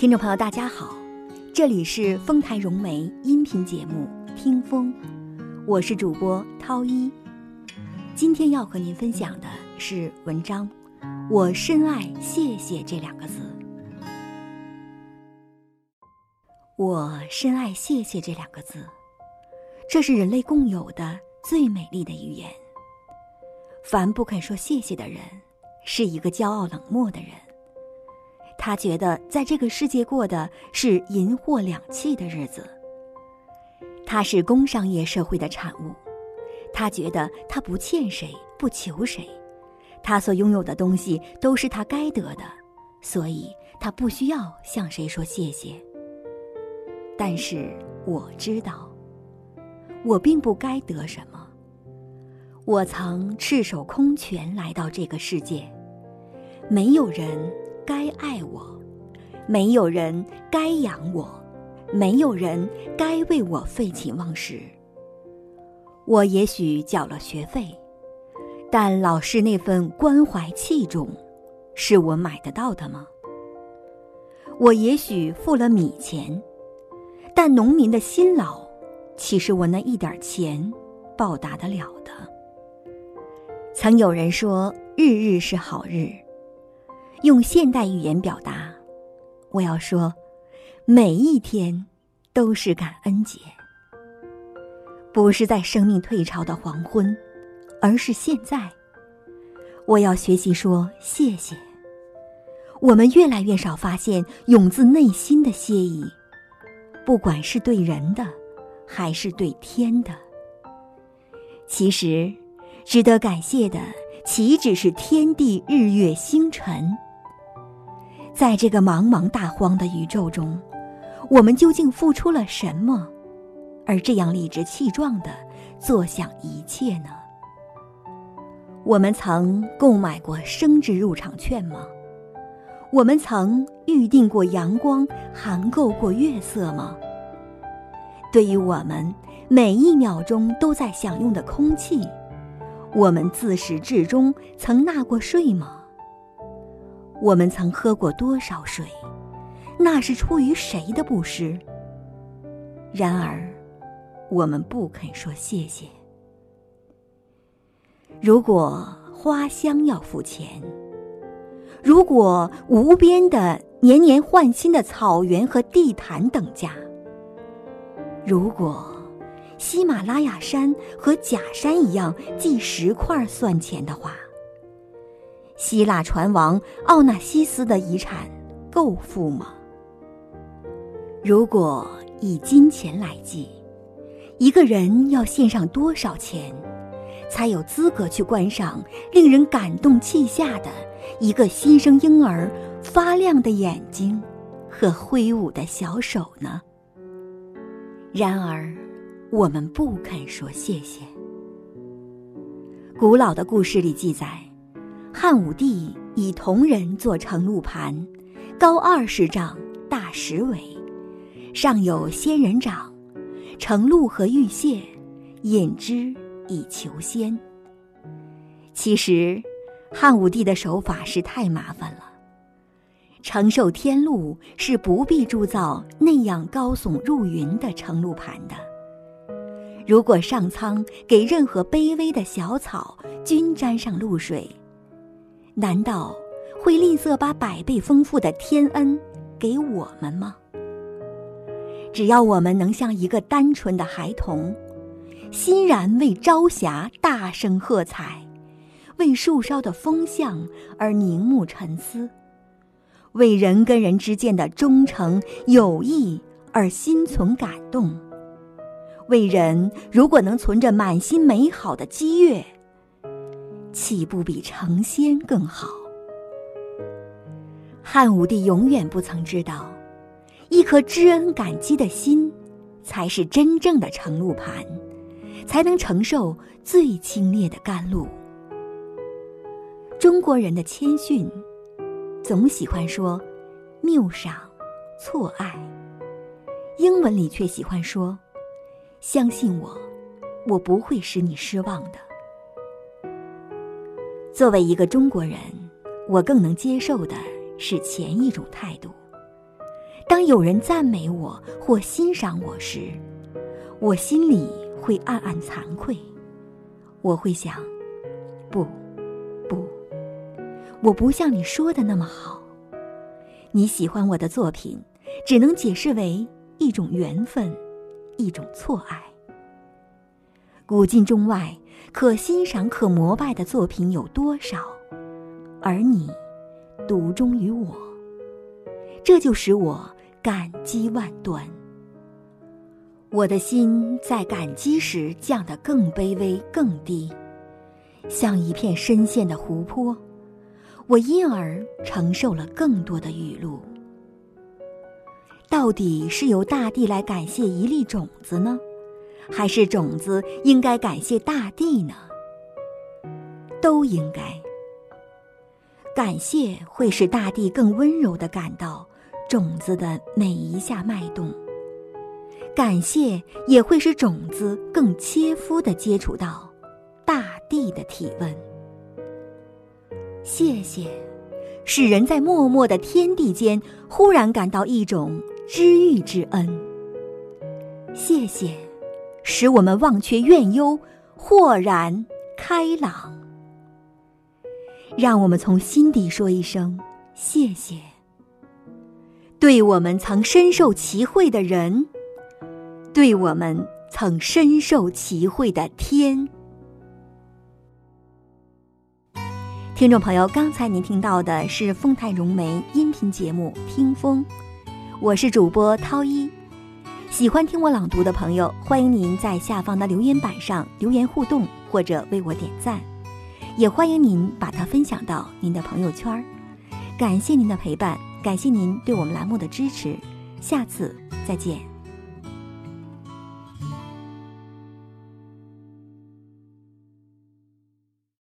听众朋友，大家好，这里是丰台融媒音频节目《听风》，我是主播涛一。今天要和您分享的是文章，我深爱“谢谢”这两个字。我深爱“谢谢”这两个字，这是人类共有的最美丽的语言。凡不肯说谢谢的人，是一个骄傲冷漠的人。他觉得在这个世界过的是银货两讫的日子。他是工商业社会的产物，他觉得他不欠谁，不求谁，他所拥有的东西都是他该得的，所以他不需要向谁说谢谢。但是我知道，我并不该得什么。我曾赤手空拳来到这个世界，没有人。该爱我，没有人该养我，没有人该为我废寝忘食。我也许缴了学费，但老师那份关怀器重，是我买得到的吗？我也许付了米钱，但农民的辛劳，岂是我那一点钱报答得了的？曾有人说：“日日是好日。”用现代语言表达，我要说，每一天都是感恩节，不是在生命退潮的黄昏，而是现在。我要学习说谢谢。我们越来越少发现涌自内心的谢意，不管是对人的，还是对天的。其实，值得感谢的岂止是天地日月星辰？在这个茫茫大荒的宇宙中，我们究竟付出了什么，而这样理直气壮的坐享一切呢？我们曾购买过生殖入场券吗？我们曾预定过阳光，含购过月色吗？对于我们每一秒钟都在享用的空气，我们自始至终曾纳过税吗？我们曾喝过多少水？那是出于谁的布施？然而，我们不肯说谢谢。如果花香要付钱，如果无边的年年换新的草原和地毯等价，如果喜马拉雅山和假山一样计石块算钱的话。希腊船王奥纳西斯的遗产够付吗？如果以金钱来计，一个人要献上多少钱，才有资格去观赏令人感动泣下的一个新生婴儿发亮的眼睛和挥舞的小手呢？然而，我们不肯说谢谢。古老的故事里记载。汉武帝以铜人做承露盘，高二十丈，大十围，上有仙人掌，承露和玉屑，引之以求仙。其实，汉武帝的手法是太麻烦了。承受天禄是不必铸造那样高耸入云的承露盘的。如果上苍给任何卑微的小草均沾上露水，难道会吝啬把百倍丰富的天恩给我们吗？只要我们能像一个单纯的孩童，欣然为朝霞大声喝彩，为树梢的风向而凝目沉思，为人跟人之间的忠诚友谊而心存感动，为人如果能存着满心美好的激越。岂不比成仙更好？汉武帝永远不曾知道，一颗知恩感激的心，才是真正的承露盘，才能承受最清冽的甘露。中国人的谦逊，总喜欢说“谬赏”“错爱”，英文里却喜欢说“相信我，我不会使你失望的”。作为一个中国人，我更能接受的是前一种态度，当有人赞美我或欣赏我时，我心里会暗暗惭愧。我会想：不，不，我不像你说的那么好。你喜欢我的作品，只能解释为一种缘分，一种错爱。古今中外，可欣赏、可膜拜的作品有多少？而你，独钟于我，这就使我感激万端。我的心在感激时降得更卑微、更低，像一片深陷的湖泊。我因而承受了更多的雨露。到底是由大地来感谢一粒种子呢？还是种子应该感谢大地呢？都应该。感谢会使大地更温柔的感到种子的每一下脉动，感谢也会使种子更切肤的接触到大地的体温。谢谢，使人在默默的天地间忽然感到一种知遇之恩。谢谢。使我们忘却怨忧，豁然开朗。让我们从心底说一声谢谢。对我们曾深受其惠的人，对我们曾深受其惠的天。听众朋友，刚才您听到的是丰台融媒音频节目《听风》，我是主播涛一。喜欢听我朗读的朋友，欢迎您在下方的留言板上留言互动，或者为我点赞，也欢迎您把它分享到您的朋友圈。感谢您的陪伴，感谢您对我们栏目的支持，下次再见。